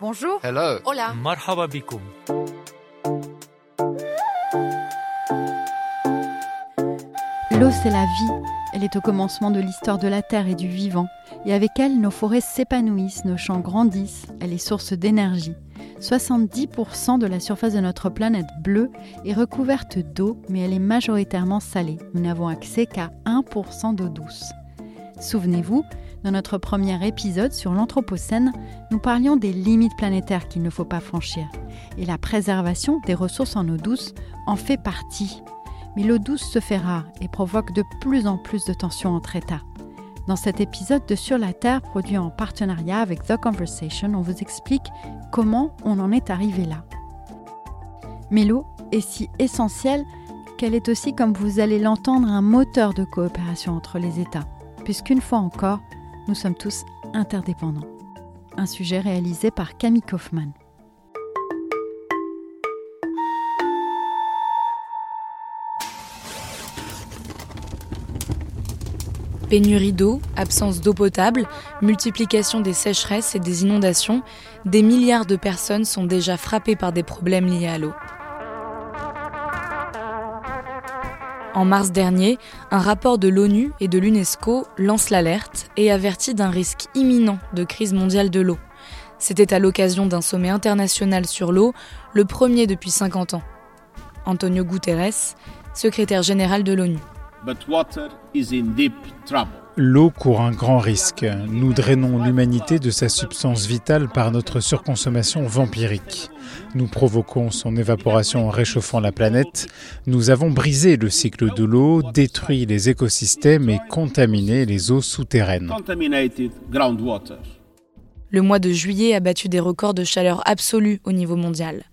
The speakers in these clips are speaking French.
Bonjour. Hello. Hola. Marhaba bikoum. L'eau, c'est la vie. Elle est au commencement de l'histoire de la terre et du vivant. Et avec elle, nos forêts s'épanouissent, nos champs grandissent. Elle est source d'énergie. 70% de la surface de notre planète bleue est recouverte d'eau, mais elle est majoritairement salée. Nous n'avons accès qu'à 1% d'eau douce. Souvenez-vous, dans notre premier épisode sur l'Anthropocène, nous parlions des limites planétaires qu'il ne faut pas franchir. Et la préservation des ressources en eau douce en fait partie. Mais l'eau douce se fait rare et provoque de plus en plus de tensions entre États. Dans cet épisode de Sur la Terre, produit en partenariat avec The Conversation, on vous explique comment on en est arrivé là. Mais l'eau est si essentielle qu'elle est aussi, comme vous allez l'entendre, un moteur de coopération entre les États, puisqu'une fois encore, nous sommes tous interdépendants. Un sujet réalisé par Camille Kaufmann. Pénurie d'eau, absence d'eau potable, multiplication des sécheresses et des inondations, des milliards de personnes sont déjà frappées par des problèmes liés à l'eau. En mars dernier, un rapport de l'ONU et de l'UNESCO lance l'alerte et avertit d'un risque imminent de crise mondiale de l'eau. C'était à l'occasion d'un sommet international sur l'eau, le premier depuis 50 ans. Antonio Guterres, secrétaire général de l'ONU. L'eau court un grand risque. Nous drainons l'humanité de sa substance vitale par notre surconsommation vampirique. Nous provoquons son évaporation en réchauffant la planète. Nous avons brisé le cycle de l'eau, détruit les écosystèmes et contaminé les eaux souterraines. Le mois de juillet a battu des records de chaleur absolue au niveau mondial.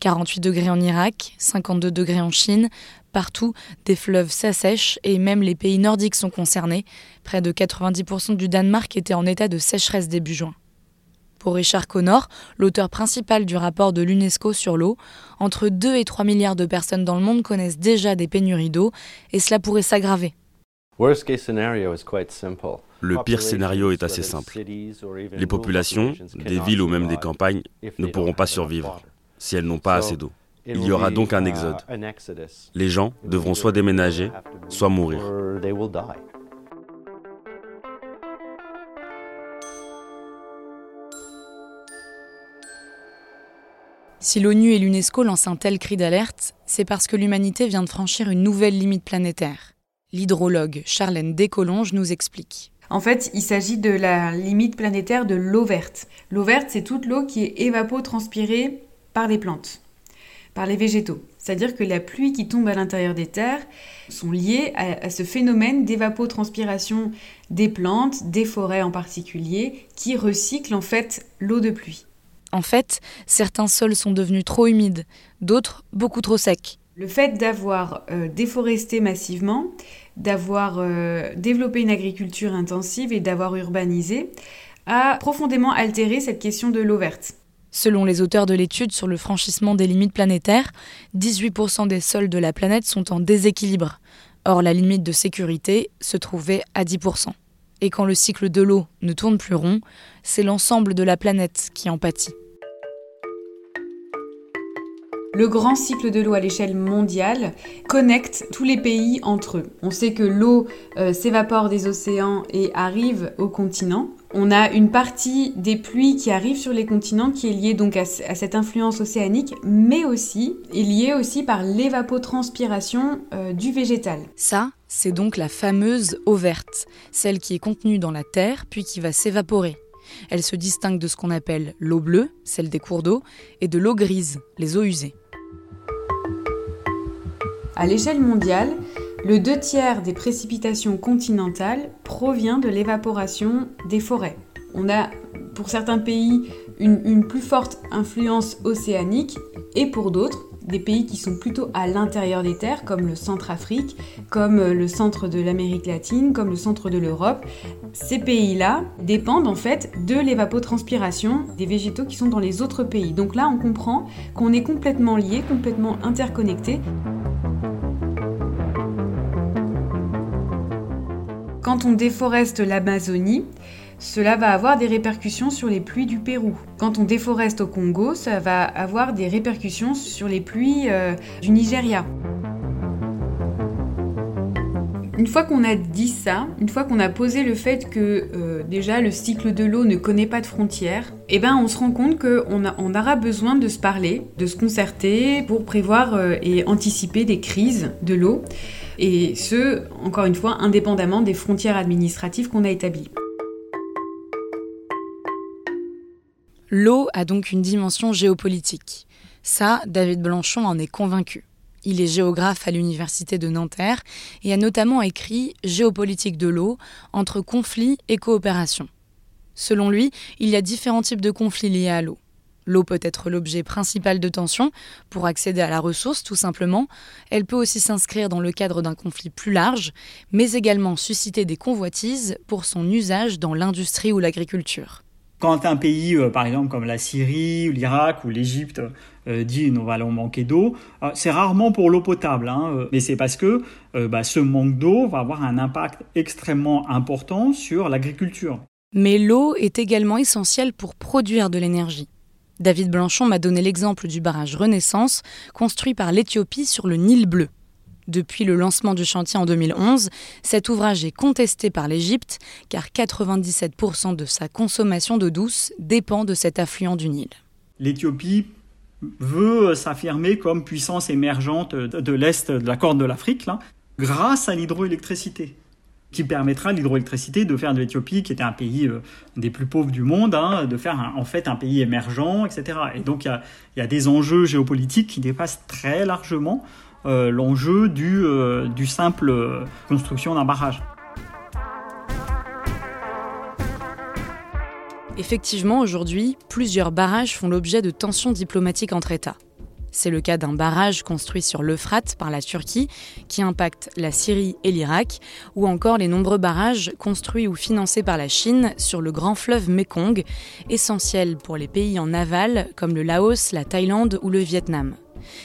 48 degrés en Irak, 52 degrés en Chine, partout des fleuves s'assèchent et même les pays nordiques sont concernés. Près de 90% du Danemark était en état de sécheresse début juin. Pour Richard Connor, l'auteur principal du rapport de l'UNESCO sur l'eau, entre 2 et 3 milliards de personnes dans le monde connaissent déjà des pénuries d'eau et cela pourrait s'aggraver. Le pire scénario est assez simple. Les populations, des villes ou même des campagnes, ne pourront pas survivre si elles n'ont pas assez d'eau. Il y aura donc un exode. Les gens devront soit déménager, soit mourir. Si l'ONU et l'UNESCO lancent un tel cri d'alerte, c'est parce que l'humanité vient de franchir une nouvelle limite planétaire. L'hydrologue Charlène Descolonges nous explique. En fait, il s'agit de la limite planétaire de l'eau verte. L'eau verte, c'est toute l'eau qui est évapotranspirée par les plantes, par les végétaux. C'est-à-dire que la pluie qui tombe à l'intérieur des terres sont liées à, à ce phénomène d'évapotranspiration des plantes, des forêts en particulier, qui recyclent en fait l'eau de pluie. En fait, certains sols sont devenus trop humides, d'autres beaucoup trop secs. Le fait d'avoir euh, déforesté massivement, d'avoir euh, développé une agriculture intensive et d'avoir urbanisé a profondément altéré cette question de l'eau verte. Selon les auteurs de l'étude sur le franchissement des limites planétaires, 18% des sols de la planète sont en déséquilibre. Or, la limite de sécurité se trouvait à 10%. Et quand le cycle de l'eau ne tourne plus rond, c'est l'ensemble de la planète qui en pâtit. Le grand cycle de l'eau à l'échelle mondiale connecte tous les pays entre eux. On sait que l'eau euh, s'évapore des océans et arrive au continent. On a une partie des pluies qui arrivent sur les continents qui est liée donc à, à cette influence océanique, mais aussi est liée aussi par l'évapotranspiration euh, du végétal. Ça, c'est donc la fameuse eau verte, celle qui est contenue dans la terre puis qui va s'évaporer. Elle se distingue de ce qu'on appelle l'eau bleue, celle des cours d'eau, et de l'eau grise, les eaux usées. À l'échelle mondiale, Le deux tiers des précipitations continentales provient de l'évaporation des forêts. On a pour certains pays une, plus forte influence océanique et pour d'autres des pays qui sont plutôt à l'intérieur des terres, comme le Centre-Afrique, comme euh, le centre de l'Amérique latine, comme le centre de l'Europe. Ces pays-là dépendent en fait de l'évapotranspiration des végétaux qui sont dans les autres pays. Donc là, on comprend qu'on est complètement liés, complètement interconnectés. Quand on déforeste l'Amazonie, cela va avoir des répercussions sur les pluies du Pérou. Quand on déforeste au Congo, ça va avoir des répercussions sur les pluies euh, du Nigeria. Une fois qu'on a dit ça, une fois qu'on a posé le fait que euh, déjà le cycle de l'eau ne connaît pas de frontières, eh ben on se rend compte qu'on on aura besoin de se parler, de se concerter pour prévoir euh, et anticiper des crises de l'eau, et ce, encore une fois, indépendamment des frontières administratives qu'on a établies. L'eau a donc une dimension géopolitique. Ça, David Blanchon en est convaincu. Il est géographe à l'université de Nanterre et a notamment écrit Géopolitique de l'eau entre conflits et coopération. Selon lui, il y a différents types de conflits liés à l'eau. L'eau peut être l'objet principal de tension pour accéder à la ressource tout simplement. Elle peut aussi s'inscrire dans le cadre d'un conflit plus large, mais également susciter des convoitises pour son usage dans l'industrie ou l'agriculture. Quand un pays, euh, par exemple comme la Syrie, l'Irak ou l'Égypte, euh, dit nous allons manquer d'eau, euh, c'est rarement pour l'eau potable, hein, mais c'est parce que bah, ce manque d'eau va avoir un impact extrêmement important sur l'agriculture. Mais l'eau est également essentielle pour produire de l'énergie. David Blanchon m'a donné l'exemple du barrage Renaissance construit par l'Éthiopie sur le Nil bleu. Depuis le lancement du chantier en 2011, cet ouvrage est contesté par l'Égypte car 97% de sa consommation d'eau douce dépend de cet affluent du Nil. L'Éthiopie veut s'affirmer comme puissance émergente de l'Est de la Corne de l'Afrique, grâce à l'hydroélectricité qui permettra l'hydroélectricité de faire de l'Éthiopie, qui était un pays euh, des plus pauvres du monde, hein, de faire en fait un pays émergent, etc. Et donc il y a, des enjeux géopolitiques qui dépassent très largement euh, l'enjeu du, euh, du simple construction d'un barrage. Effectivement, aujourd'hui, plusieurs barrages font l'objet de tensions diplomatiques entre États. C'est le cas d'un barrage construit sur l'Euphrate par la Turquie qui impacte la Syrie et l'Irak, ou encore les nombreux barrages construits ou financés par la Chine sur le grand fleuve Mekong, essentiel pour les pays en aval comme le Laos, la Thaïlande ou le Vietnam.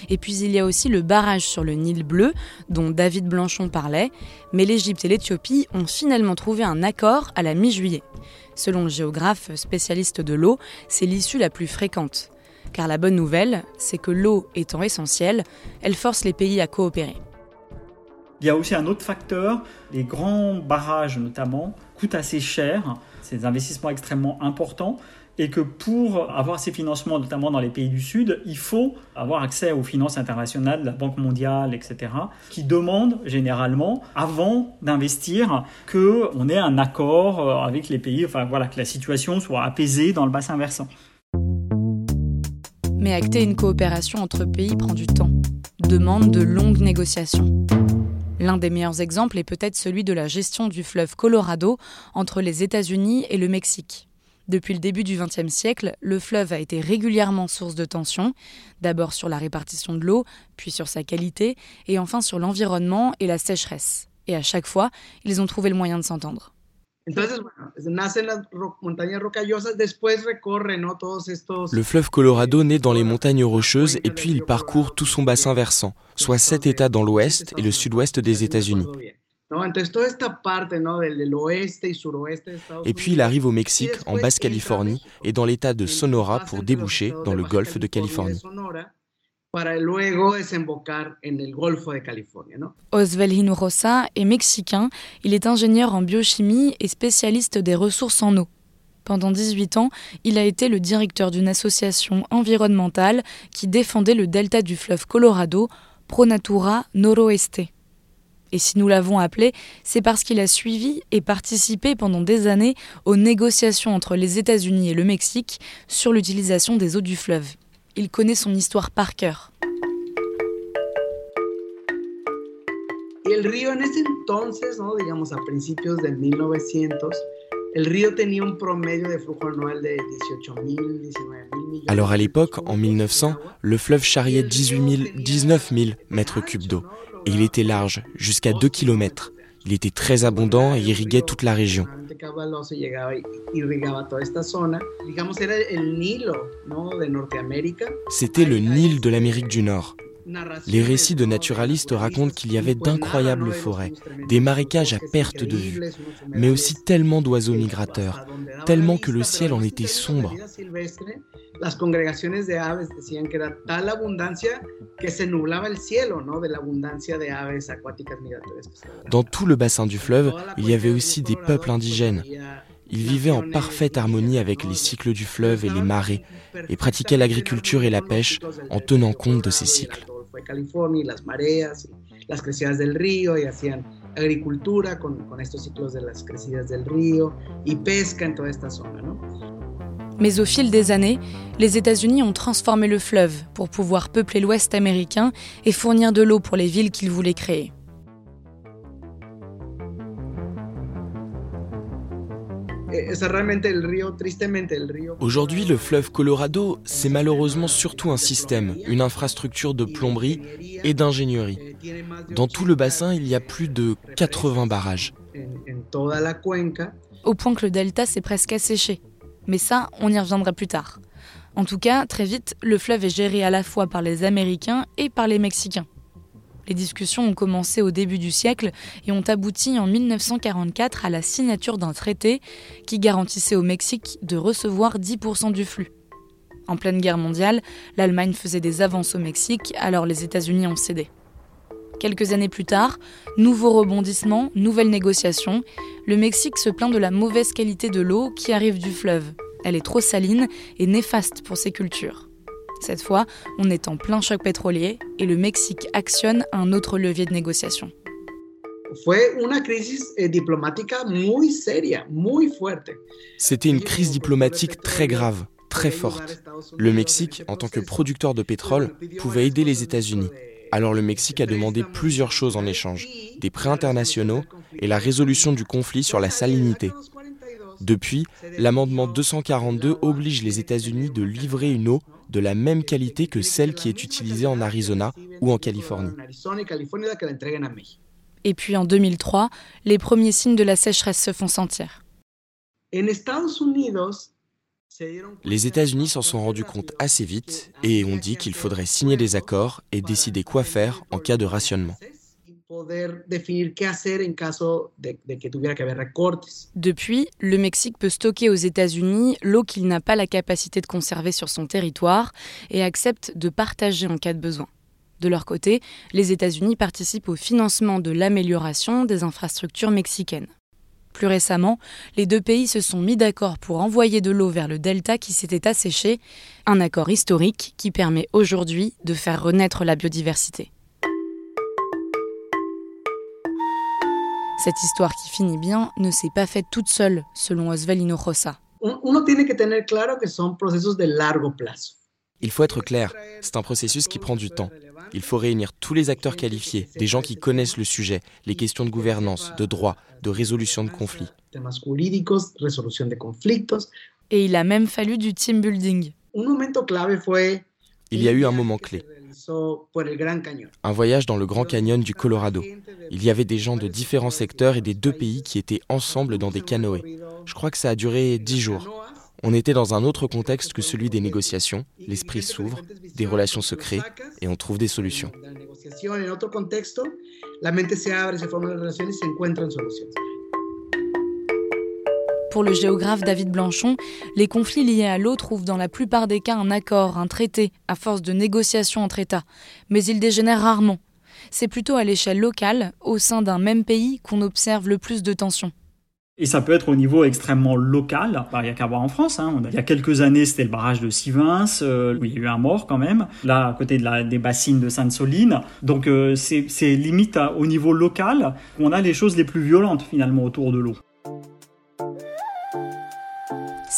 Et puis il y a aussi le barrage sur le Nil bleu, dont David Blanchon parlait, mais l'Égypte et l'Éthiopie ont finalement trouvé un accord à la mi-juillet. Selon le géographe spécialiste de l'eau, c'est l'issue la plus fréquente. Car la bonne nouvelle, c'est que l'eau étant essentielle, elle force les pays à coopérer. Il y a aussi un autre facteur, les grands barrages notamment coûtent assez cher, c'est des investissements extrêmement importants, et que pour avoir ces financements, notamment dans les pays du Sud, il faut avoir accès aux finances internationales, la Banque mondiale, etc., qui demandent généralement, avant d'investir, qu'on ait un accord euh, avec les pays, enfin voilà, que la situation soit apaisée dans le bassin versant. Mais acter une coopération entre pays prend du temps, demande de longues négociations. L'un des meilleurs exemples est peut-être celui de la gestion du fleuve Colorado entre les États-Unis et le Mexique. Depuis le début du XXe siècle, le fleuve a été régulièrement source de tensions, d'abord sur la répartition de l'eau, puis sur sa qualité, et enfin sur l'environnement et la sécheresse. Et à chaque fois, ils ont trouvé le moyen de s'entendre. Le fleuve Colorado naît dans les montagnes rocheuses et puis il parcourt tout son bassin versant, soit sept États dans l'ouest et le sud-ouest des États-Unis. Et puis il arrive au Mexique, en Basse-Californie, et dans l'état de Sonora pour déboucher dans le golfe de Californie. Oswald Hinojosa est mexicain, il est ingénieur en biochimie et spécialiste des ressources en eau. Pendant 18 ans, il a été le directeur d'une association environnementale qui défendait le delta du fleuve Colorado, Pronatura Noroeste. Et si nous l'avons appelé, c'est parce qu'il a suivi et participé pendant des années aux négociations entre les États-Unis et le Mexique sur l'utilisation des eaux du fleuve. Il connaît son histoire par cœur. Et El río en ese entonces, ¿no? digamos a principios del 1900, el río tenía un promedio de flujo anual de 18 000, 19 000 millones. Alors à l'époque, en 1900, le fleuve charriait 18 000, 19 000 mètres cubes d'eau et il était large, jusqu'à 2 km. Il était très abondant et irriguait toute la région. C'était le Nil de l'Amérique du Nord. Les récits de naturalistes racontent qu'il y avait d'incroyables forêts, des marécages à perte de vue, mais aussi tellement d'oiseaux migrateurs, tellement que le ciel en était sombre. Dans tout le bassin du fleuve, il y avait aussi des peuples indigènes. Ils vivaient en parfaite harmonie avec les cycles du fleuve et les marées et pratiquaient l'agriculture et la pêche en tenant compte de ces cycles. California y las mareas, y las crecidas del río y hacían agricultura con, con estos ciclos de las crecidas del río y pesca en toda esta zona. ¿no? Mais au fil des années, les États-Unis ont transformé le fleuve pour pouvoir peupler l'Ouest américain et fournir de l'eau pour les villes qu'ils voulaient créer. Aujourd'hui, le fleuve Colorado, c'est malheureusement surtout un système, une infrastructure de plomberie et d'ingénierie. Dans tout le bassin, il y a plus de 80 barrages. Au point que le delta s'est presque asséché. Mais ça, on y reviendra plus tard. En tout cas, très vite, le fleuve est géré à la fois par les Américains et par les Mexicains. Les discussions ont commencé au début du siècle et ont abouti en 1944 à la signature d'un traité qui garantissait au Mexique de recevoir 10% du flux. En pleine guerre mondiale, l'Allemagne faisait des avances au Mexique, alors les États-Unis ont cédé. Quelques années plus tard, nouveau rebondissement, nouvelle négociation, le Mexique se plaint de la mauvaise qualité de l'eau qui arrive du fleuve. Elle est trop saline et néfaste pour ses cultures. Cette fois, on est en plein choc pétrolier et le Mexique actionne un autre levier de négociation. C'était une crise diplomatique très grave, très forte. Le Mexique, en tant que producteur de pétrole, pouvait aider les États-Unis. Alors le Mexique a demandé plusieurs choses en échange, des prêts internationaux et la résolution du conflit sur la salinité. Depuis, l'amendement 242 oblige les États-Unis de livrer une eau de la même qualité que celle qui est utilisée en Arizona ou en Californie. Et puis en 2003, les premiers signes de la sécheresse se font sentir. Les États-Unis s'en sont rendus compte assez vite et ont dit qu'il faudrait signer des accords et décider quoi faire en cas de rationnement. Depuis, le Mexique peut stocker aux États-Unis l'eau qu'il n'a pas la capacité de conserver sur son territoire et accepte de partager en cas de besoin. De leur côté, les États-Unis participent au financement de l'amélioration des infrastructures mexicaines. Plus récemment, les deux pays se sont mis d'accord pour envoyer de l'eau vers le delta qui s'était asséché, un accord historique qui permet aujourd'hui de faire renaître la biodiversité. Cette histoire qui finit bien ne s'est pas faite toute seule, selon Oswald Hinojosa. Il faut être clair, c'est un processus qui prend du temps. Il faut réunir tous les acteurs qualifiés, des gens qui connaissent le sujet, les questions de gouvernance, de droit, de résolution de conflits. Et il a même fallu du team building. Il y a eu un moment clé. Un voyage dans le Grand Canyon du Colorado. Il y avait des gens de différents secteurs et des deux pays qui étaient ensemble dans des canoës. Je crois que ça a duré dix jours. On était dans un autre contexte que celui des négociations. L'esprit s'ouvre, des relations se créent et on trouve des solutions. Pour le géographe David Blanchon, les conflits liés à l'eau trouvent dans la plupart des cas un accord, un traité, à force de négociations entre États. Mais ils dégénèrent rarement. C'est plutôt à l'échelle locale, au sein d'un même pays, qu'on observe le plus de tensions. Et ça peut être au niveau extrêmement local. Bah, il n'y a qu'à voir en France. Hein. Il y a quelques années, c'était le barrage de Sivins, euh, où il y a eu un mort quand même, là à côté des bassines de Sainte-Soline. Donc euh, c'est limite au niveau local qu'on a les choses les plus violentes finalement autour de l'eau.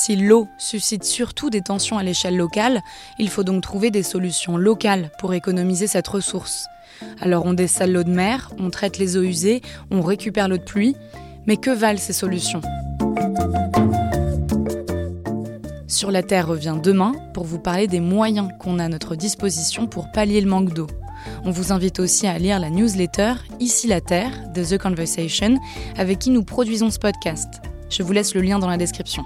Si l'eau suscite surtout des tensions à l'échelle locale, il faut donc trouver des solutions locales pour économiser cette ressource. Alors on dessale l'eau de mer, on traite les eaux usées, on récupère l'eau de pluie, mais que valent ces solutions? Sur la Terre revient demain pour vous parler des moyens qu'on a à notre disposition pour pallier le manque d'eau. On vous invite aussi à lire la newsletter Ici la Terre de The Conversation, avec qui nous produisons ce podcast. Je vous laisse le lien dans la description.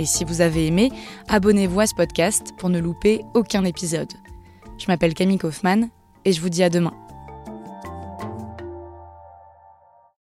Et si vous avez aimé, abonnez-vous à ce podcast pour ne louper aucun épisode. Je m'appelle Camille Kaufmann et je vous dis à demain.